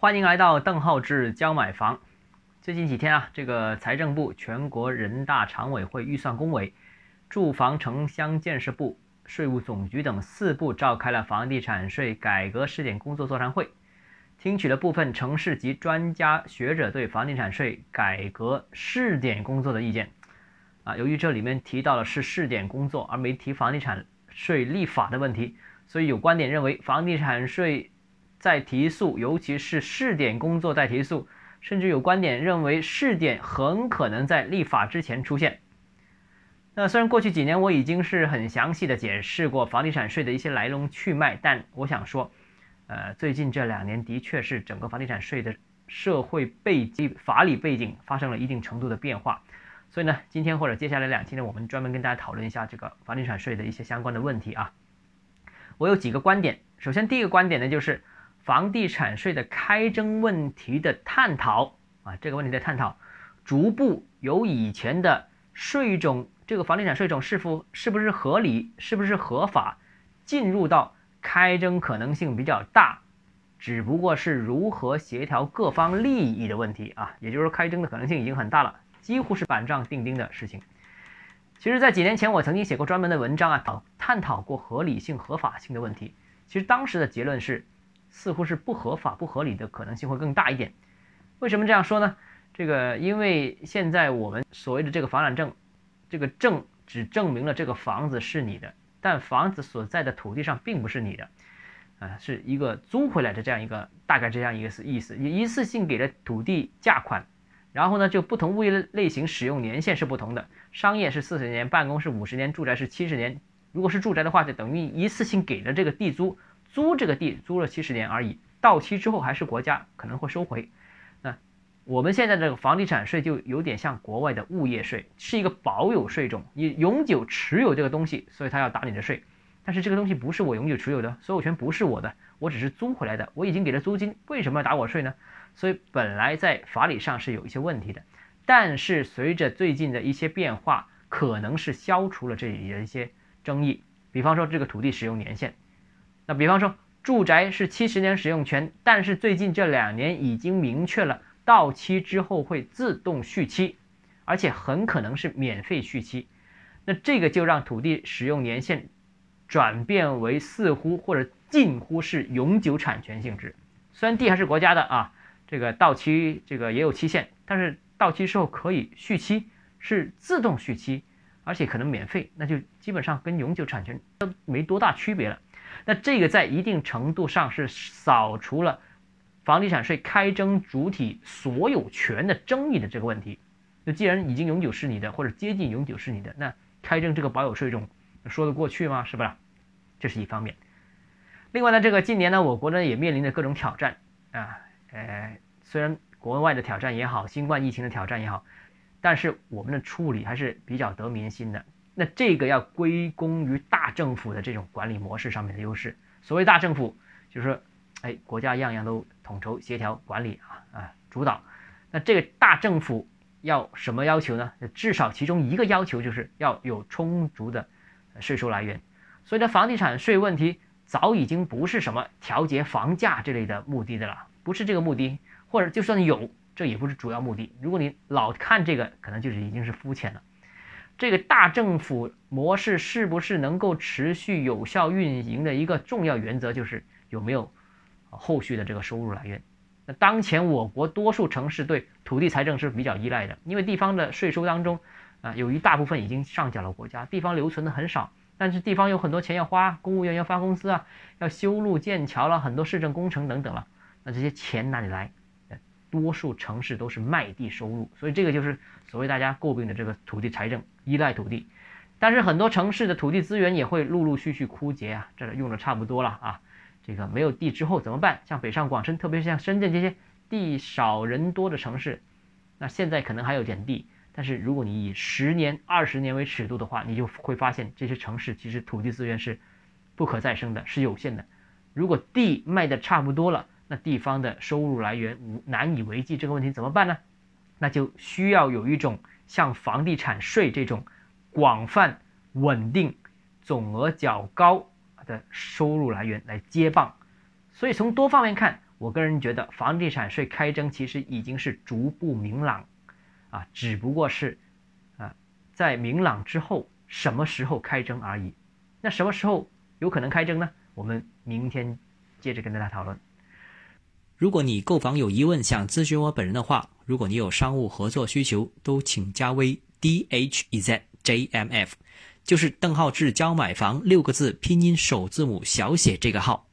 欢迎来到邓浩志教买房。最近几天啊，这个财政部、全国人大常委会预算工委、住房城乡建设部、税务总局等四部召开了房地产税改革试点工作座谈会，听取了部分城市及专家学者对房地产税改革试点工作的意见。啊，由于这里面提到的是试点工作，而没提房地产税立法的问题，所以有观点认为房地产税。在提速，尤其是试点工作在提速，甚至有观点认为试点很可能在立法之前出现。那虽然过去几年我已经是很详细的解释过房地产税的一些来龙去脉，但我想说，呃，最近这两年的确是整个房地产税的社会背景、法理背景发生了一定程度的变化。所以呢，今天或者接下来两期呢，我们专门跟大家讨论一下这个房地产税的一些相关的问题啊。我有几个观点，首先第一个观点呢就是。房地产税的开征问题的探讨啊，这个问题的探讨，逐步由以前的税种，这个房地产税种是否是不是合理，是不是合法，进入到开征可能性比较大，只不过是如何协调各方利益的问题啊，也就是说开征的可能性已经很大了，几乎是板上钉钉的事情。其实，在几年前我曾经写过专门的文章啊，讨探讨过合理性、合法性的问题。其实当时的结论是。似乎是不合法、不合理的可能性会更大一点。为什么这样说呢？这个因为现在我们所谓的这个房产证，这个证只证明了这个房子是你的，但房子所在的土地上并不是你的，啊，是一个租回来的这样一个大概这样一个意思。你一次性给了土地价款，然后呢，就不同物业类型使用年限是不同的，商业是四十年，办公是五十年，住宅是七十年。如果是住宅的话，就等于一次性给了这个地租。租这个地租了七十年而已，到期之后还是国家可能会收回。那我们现在这个房地产税就有点像国外的物业税，是一个保有税种，你永久持有这个东西，所以他要打你的税。但是这个东西不是我永久持有的，所有权不是我的，我只是租回来的，我已经给了租金，为什么要打我税呢？所以本来在法理上是有一些问题的，但是随着最近的一些变化，可能是消除了这里的一些争议。比方说这个土地使用年限。那比方说，住宅是七十年使用权，但是最近这两年已经明确了，到期之后会自动续期，而且很可能是免费续期。那这个就让土地使用年限转变为似乎或者近乎是永久产权性质。虽然地还是国家的啊，这个到期这个也有期限，但是到期之后可以续期，是自动续期，而且可能免费，那就基本上跟永久产权都没多大区别了。那这个在一定程度上是扫除了房地产税开征主体所有权的争议的这个问题。那既然已经永久是你的，或者接近永久是你的，那开征这个保有税种说得过去吗？是吧？这是一方面。另外呢，这个近年呢，我国呢也面临着各种挑战啊，呃，虽然国外的挑战也好，新冠疫情的挑战也好，但是我们的处理还是比较得民心的。那这个要归功于大政府的这种管理模式上面的优势。所谓大政府，就是说，哎，国家样样都统筹协调管理啊啊主导。那这个大政府要什么要求呢？至少其中一个要求就是要有充足的税收来源。所以呢，房地产税问题早已经不是什么调节房价这类的目的的了，不是这个目的，或者就算有，这也不是主要目的。如果你老看这个，可能就是已经是肤浅了。这个大政府模式是不是能够持续有效运营的一个重要原则，就是有没有后续的这个收入来源。那当前我国多数城市对土地财政是比较依赖的，因为地方的税收当中啊，有一大部分已经上缴了国家，地方留存的很少。但是地方有很多钱要花，公务员要发工资啊，要修路建桥了，很多市政工程等等了。那这些钱哪里来？多数城市都是卖地收入，所以这个就是所谓大家诟病的这个土地财政依赖土地。但是很多城市的土地资源也会陆陆续续枯竭啊，这用的差不多了啊。这个没有地之后怎么办？像北上广深，特别是像深圳这些地少人多的城市，那现在可能还有点地，但是如果你以十年、二十年为尺度的话，你就会发现这些城市其实土地资源是不可再生的，是有限的。如果地卖的差不多了，那地方的收入来源难以为继，这个问题怎么办呢？那就需要有一种像房地产税这种广泛、稳定、总额较高的收入来源来接棒。所以从多方面看，我个人觉得房地产税开征其实已经是逐步明朗，啊，只不过是啊在明朗之后什么时候开征而已。那什么时候有可能开征呢？我们明天接着跟大家讨论。如果你购房有疑问，想咨询我本人的话，如果你有商务合作需求，都请加微 d h e z j m f，就是邓浩志教买房六个字拼音首字母小写这个号。